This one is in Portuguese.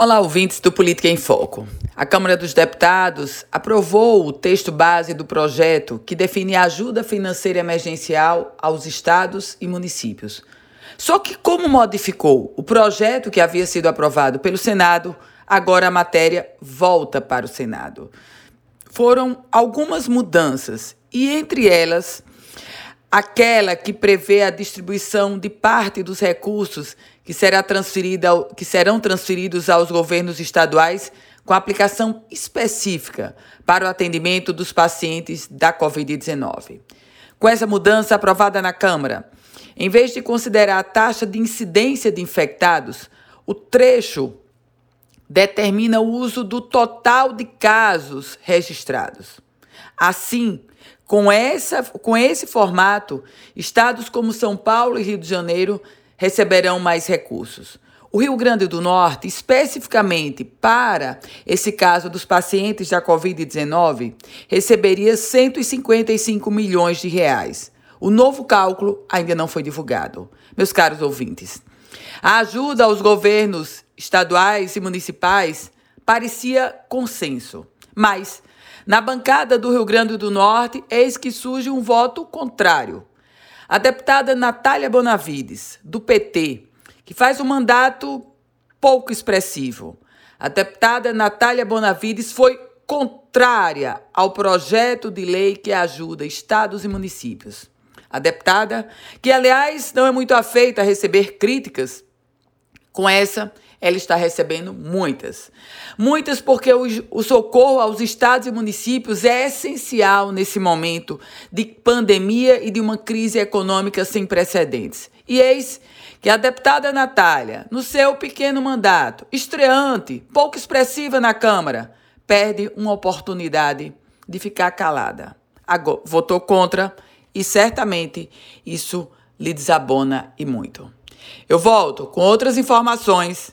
Olá, ouvintes do Política em Foco. A Câmara dos Deputados aprovou o texto base do projeto que define a ajuda financeira emergencial aos estados e municípios. Só que, como modificou o projeto que havia sido aprovado pelo Senado, agora a matéria volta para o Senado. Foram algumas mudanças e, entre elas, aquela que prevê a distribuição de parte dos recursos que, será transferida, que serão transferidos aos governos estaduais com aplicação específica para o atendimento dos pacientes da Covid-19. Com essa mudança aprovada na Câmara, em vez de considerar a taxa de incidência de infectados, o trecho determina o uso do total de casos registrados. Assim, com, essa, com esse formato, estados como São Paulo e Rio de Janeiro receberão mais recursos. O Rio Grande do Norte, especificamente para esse caso dos pacientes da Covid-19, receberia 155 milhões de reais. O novo cálculo ainda não foi divulgado. Meus caros ouvintes, a ajuda aos governos estaduais e municipais parecia consenso, mas na bancada do Rio Grande do Norte, eis que surge um voto contrário. A deputada Natália Bonavides, do PT, que faz um mandato pouco expressivo. A deputada Natália Bonavides foi contrária ao projeto de lei que ajuda estados e municípios. A deputada, que aliás não é muito afeita a receber críticas, com essa ela está recebendo muitas. Muitas porque o, o, socorro aos estados e municípios é essencial nesse momento de pandemia e de uma crise econômica sem precedentes. E eis que a deputada Natália, no seu pequeno mandato, estreante, pouco expressiva na Câmara, perde uma oportunidade de ficar calada. Agora, votou contra e certamente isso lhe desabona e muito. Eu volto com outras informações